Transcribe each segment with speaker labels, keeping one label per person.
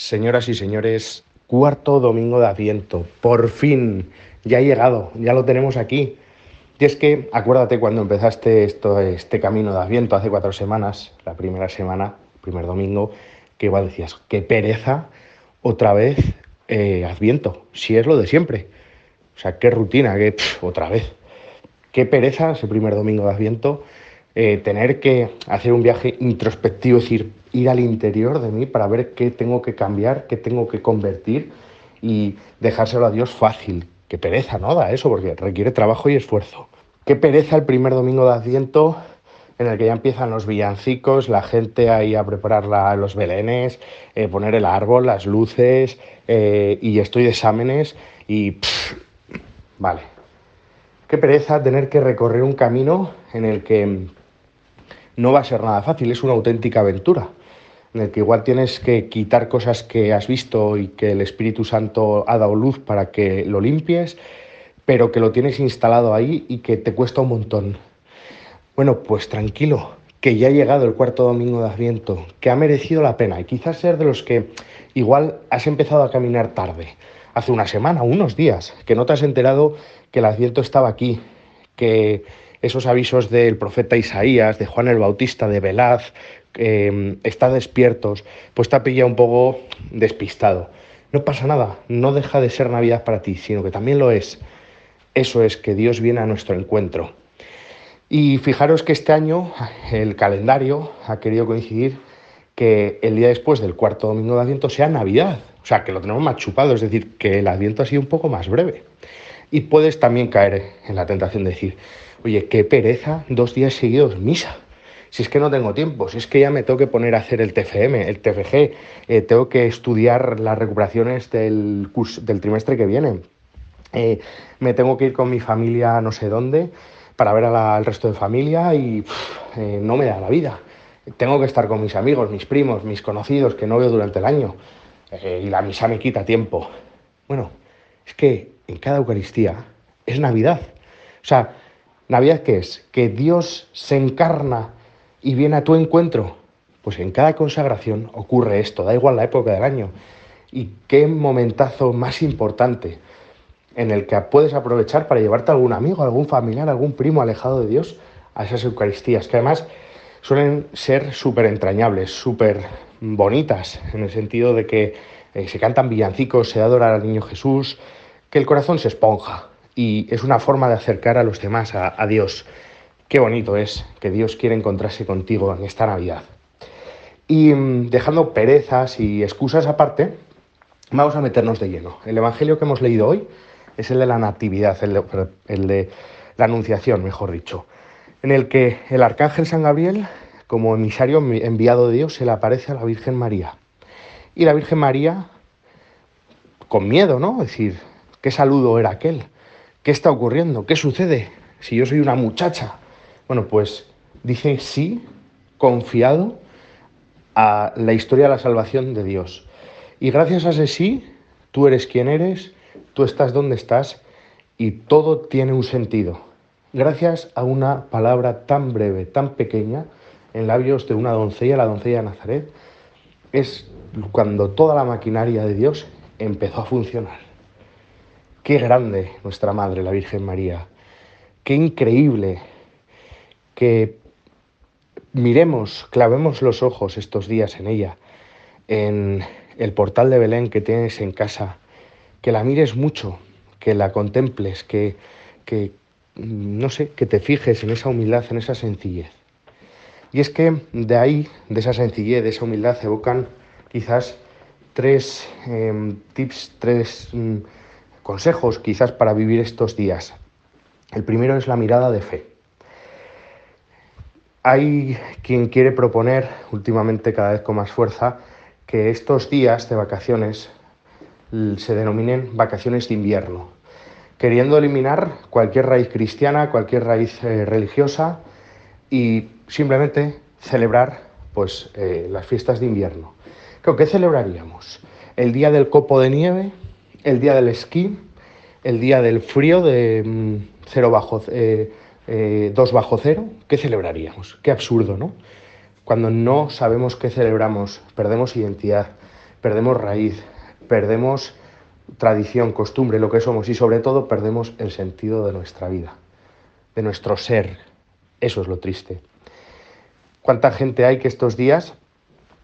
Speaker 1: Señoras y señores, cuarto domingo de Adviento. Por fin, ya ha llegado, ya lo tenemos aquí. Y es que, acuérdate cuando empezaste este camino de Adviento hace cuatro semanas, la primera semana, primer domingo, que igual decías, qué pereza, otra vez eh, Adviento, si es lo de siempre. O sea, qué rutina, otra vez. Qué pereza ese primer domingo de Adviento, eh, tener que hacer un viaje introspectivo, decir, ir al interior de mí para ver qué tengo que cambiar, qué tengo que convertir y dejárselo a Dios fácil. Qué pereza, ¿no? Da eso, porque requiere trabajo y esfuerzo. Qué pereza el primer domingo de Adviento en el que ya empiezan los villancicos, la gente ahí a preparar los belenes, eh, poner el árbol, las luces, eh, y estoy de exámenes y... vale. Qué pereza tener que recorrer un camino en el que no va a ser nada fácil, es una auténtica aventura en el que igual tienes que quitar cosas que has visto y que el Espíritu Santo ha dado luz para que lo limpies, pero que lo tienes instalado ahí y que te cuesta un montón. Bueno, pues tranquilo, que ya ha llegado el cuarto domingo de Adviento, que ha merecido la pena y quizás ser de los que igual has empezado a caminar tarde, hace una semana, unos días, que no te has enterado que el Adviento estaba aquí, que esos avisos del profeta Isaías, de Juan el Bautista, de Velaz, eh, está despiertos, pues te ha pillado un poco despistado. No pasa nada, no deja de ser Navidad para ti, sino que también lo es. Eso es que Dios viene a nuestro encuentro. Y fijaros que este año el calendario ha querido coincidir que el día después del cuarto domingo de Adviento sea Navidad. O sea, que lo tenemos más chupado, es decir, que el Adviento ha sido un poco más breve. Y puedes también caer en la tentación de decir, oye, qué pereza, dos días seguidos misa si es que no tengo tiempo, si es que ya me tengo que poner a hacer el TFM, el TFG, eh, tengo que estudiar las recuperaciones del, del trimestre que viene, eh, me tengo que ir con mi familia no sé dónde para ver al resto de familia y eh, no me da la vida. Tengo que estar con mis amigos, mis primos, mis conocidos que no veo durante el año y la misa me quita tiempo. Bueno, es que en cada Eucaristía es Navidad. O sea, ¿Navidad qué es? Que Dios se encarna y viene a tu encuentro. Pues en cada consagración ocurre esto, da igual la época del año. Y qué momentazo más importante en el que puedes aprovechar para llevarte a algún amigo, algún familiar, algún primo alejado de Dios a esas Eucaristías, que además suelen ser súper entrañables, súper bonitas, en el sentido de que eh, se cantan villancicos, se adora al niño Jesús, que el corazón se esponja y es una forma de acercar a los demás a Dios. Qué bonito es que Dios quiere encontrarse contigo en esta Navidad. Y mm, dejando perezas y excusas aparte, vamos a meternos de lleno. El Evangelio que hemos leído hoy es el de la Natividad, el de, la Anunciación, mejor dicho, en el que el Arcángel San Gabriel, como emisario enviado de Dios, se le aparece a la Virgen María. Y la Virgen María, con miedo, ¿no? Es decir, ¿qué saludo era aquel? ¿Qué está ocurriendo? ¿Qué sucede? Si yo soy una muchacha bueno, pues dice sí, confiado a la historia de la salvación de Dios. Y gracias a ese sí, tú eres quien eres, tú estás donde estás y todo tiene un sentido. Gracias a una palabra tan breve, tan pequeña, en labios de una doncella, la doncella de Nazaret, es cuando toda la maquinaria de Dios empezó a funcionar. Qué grande nuestra Madre, la Virgen María. Qué increíble que miremos, clavemos los ojos estos días en ella, en el portal de Belén que tienes en casa, que la mires mucho, que la contemples, que, que no sé, que te fijes en esa humildad, en esa sencillez. Y es que de ahí, de esa sencillez, de esa humildad, evocan quizás tres em, tips, tres mm, consejos quizás para vivir estos días. El primero es la mirada de fe. Hay quien quiere proponer, últimamente cada vez con más fuerza, que estos días de vacaciones se denominen vacaciones de invierno, queriendo eliminar cualquier raíz cristiana, cualquier raíz eh, religiosa y simplemente celebrar pues, eh, las fiestas de invierno. ¿Qué celebraríamos? El día del copo de nieve, el día del esquí, el día del frío de mm, cero bajo, eh, eh, dos bajo cero, ¿qué celebraríamos? Qué absurdo, ¿no? Cuando no sabemos qué celebramos, perdemos identidad, perdemos raíz, perdemos tradición, costumbre, lo que somos y sobre todo perdemos el sentido de nuestra vida, de nuestro ser. Eso es lo triste. ¿Cuánta gente hay que estos días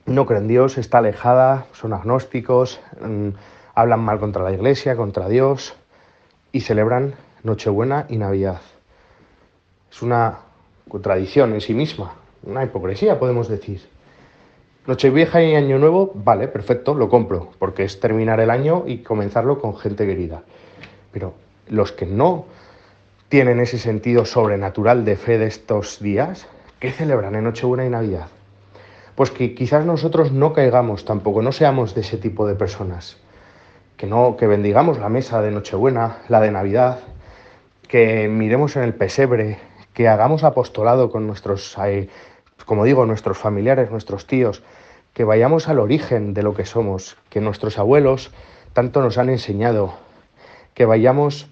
Speaker 1: no cree en Dios, está alejada, son agnósticos, mm, hablan mal contra la iglesia, contra Dios y celebran Nochebuena y Navidad? Es una contradicción en sí misma, una hipocresía, podemos decir. Nochevieja y Año Nuevo, vale, perfecto, lo compro, porque es terminar el año y comenzarlo con gente querida. Pero los que no tienen ese sentido sobrenatural de fe de estos días, ¿qué celebran en Nochebuena y Navidad? Pues que quizás nosotros no caigamos tampoco, no seamos de ese tipo de personas. Que no, que bendigamos la mesa de Nochebuena, la de Navidad, que miremos en el pesebre, que hagamos apostolado con nuestros eh, como digo, nuestros familiares, nuestros tíos, que vayamos al origen de lo que somos, que nuestros abuelos tanto nos han enseñado, que vayamos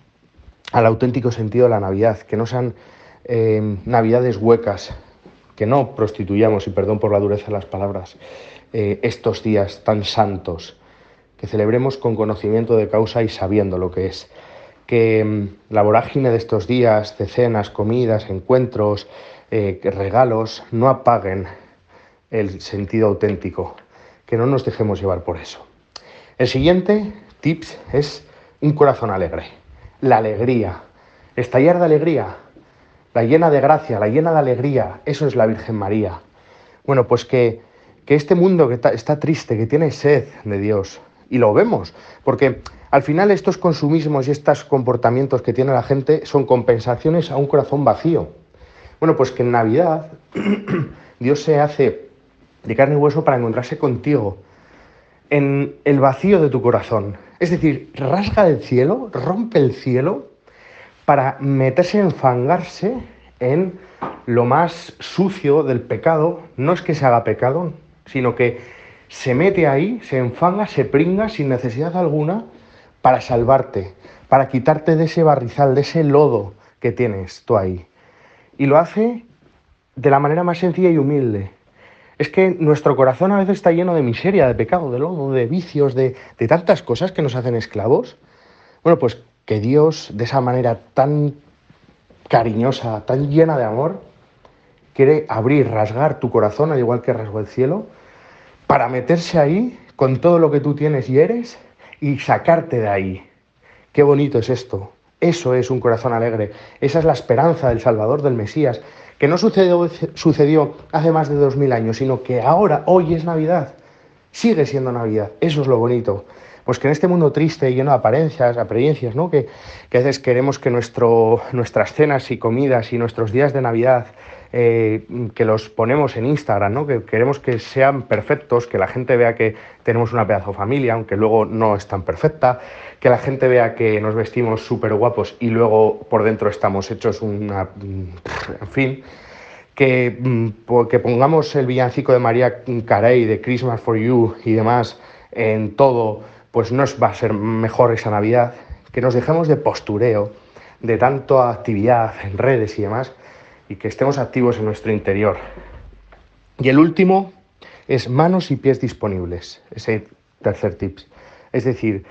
Speaker 1: al auténtico sentido de la Navidad, que no sean eh, navidades huecas, que no prostituyamos, y perdón por la dureza de las palabras, eh, estos días tan santos, que celebremos con conocimiento de causa y sabiendo lo que es, que mm, la vorágine de estos días, de cenas, comidas, encuentros, eh, regalos no apaguen el sentido auténtico, que no nos dejemos llevar por eso. El siguiente tips es un corazón alegre, la alegría, estallar de alegría, la llena de gracia, la llena de alegría, eso es la Virgen María. Bueno, pues que, que este mundo que está triste, que tiene sed de Dios, y lo vemos, porque al final estos consumismos y estos comportamientos que tiene la gente son compensaciones a un corazón vacío. Bueno, pues que en Navidad Dios se hace de carne y hueso para encontrarse contigo en el vacío de tu corazón. Es decir, rasga el cielo, rompe el cielo para meterse, enfangarse en lo más sucio del pecado. No es que se haga pecado, sino que se mete ahí, se enfanga, se pringa sin necesidad alguna para salvarte, para quitarte de ese barrizal, de ese lodo que tienes tú ahí y lo hace de la manera más sencilla y humilde. Es que nuestro corazón a veces está lleno de miseria, de pecado, de lodo, de vicios, de, tantas cosas que nos hacen esclavos. Bueno, pues que Dios, de esa manera tan cariñosa, tan llena de amor, quiere abrir, rasgar tu corazón, al igual que rasgó el cielo, para meterse ahí con todo lo que tú tienes y eres y sacarte de ahí. Qué bonito es esto. Eso es un corazón alegre. Esa es la esperanza del Salvador, del Mesías, que no sucedió, sucedió hace más de dos mil años, sino que ahora, hoy es Navidad. Sigue siendo Navidad. Eso es lo bonito. Pues que en este mundo triste, lleno de apariencias, apariencias, ¿no? Que, que a veces queremos que nuestro, nuestras cenas y comidas y nuestros días de Navidad eh, que los ponemos en Instagram, ¿no? que queremos que sean perfectos, que la gente vea que tenemos una pedazo familia, aunque luego no es tan perfecta, que la gente vea que nos vestimos súper guapos y luego por dentro estamos hechos una... en fin, que, mm, que pongamos el villancico de María Carey, de Christmas for You y demás en todo, pues no va a ser mejor esa Navidad, que nos dejemos de postureo, de tanta actividad en redes y demás, que estemos activos en nuestro interior. Y el último es manos y pies disponibles, ese tercer tip. Es decir,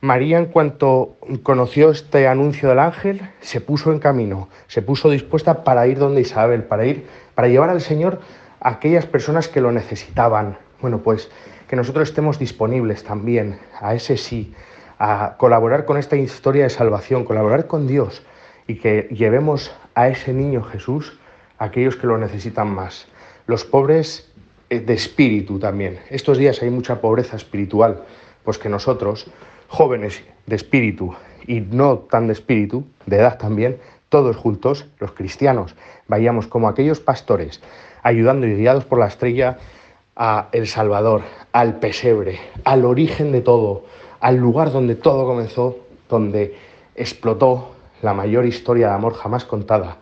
Speaker 1: María en cuanto conoció este anuncio del ángel, se puso en camino, se puso dispuesta para ir donde Isabel, para ir, para llevar al Señor a aquellas personas que lo necesitaban. Bueno, pues que nosotros estemos disponibles también a ese sí, a colaborar con esta historia de salvación, colaborar con Dios y que llevemos a ese niño Jesús a aquellos que lo necesitan más. Los pobres eh, de espíritu también. Estos días hay mucha pobreza espiritual, pues que nosotros, jóvenes de espíritu y no tan de espíritu, de edad también, todos juntos, los cristianos, vayamos como aquellos pastores, ayudando y guiados por la estrella a El Salvador, al pesebre, al origen de todo, al lugar donde todo comenzó, donde explotó la mayor historia de amor jamás contada,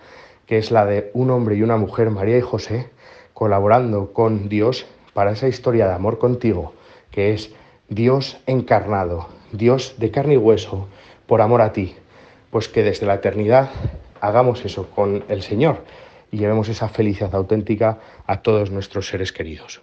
Speaker 1: que es la de un hombre y una mujer, María y José, colaborando con Dios para esa historia de amor contigo, que es Dios encarnado, Dios de carne y hueso, por amor a ti. Pues que desde la eternidad hagamos eso con el Señor y llevemos esa felicidad auténtica a todos nuestros seres queridos.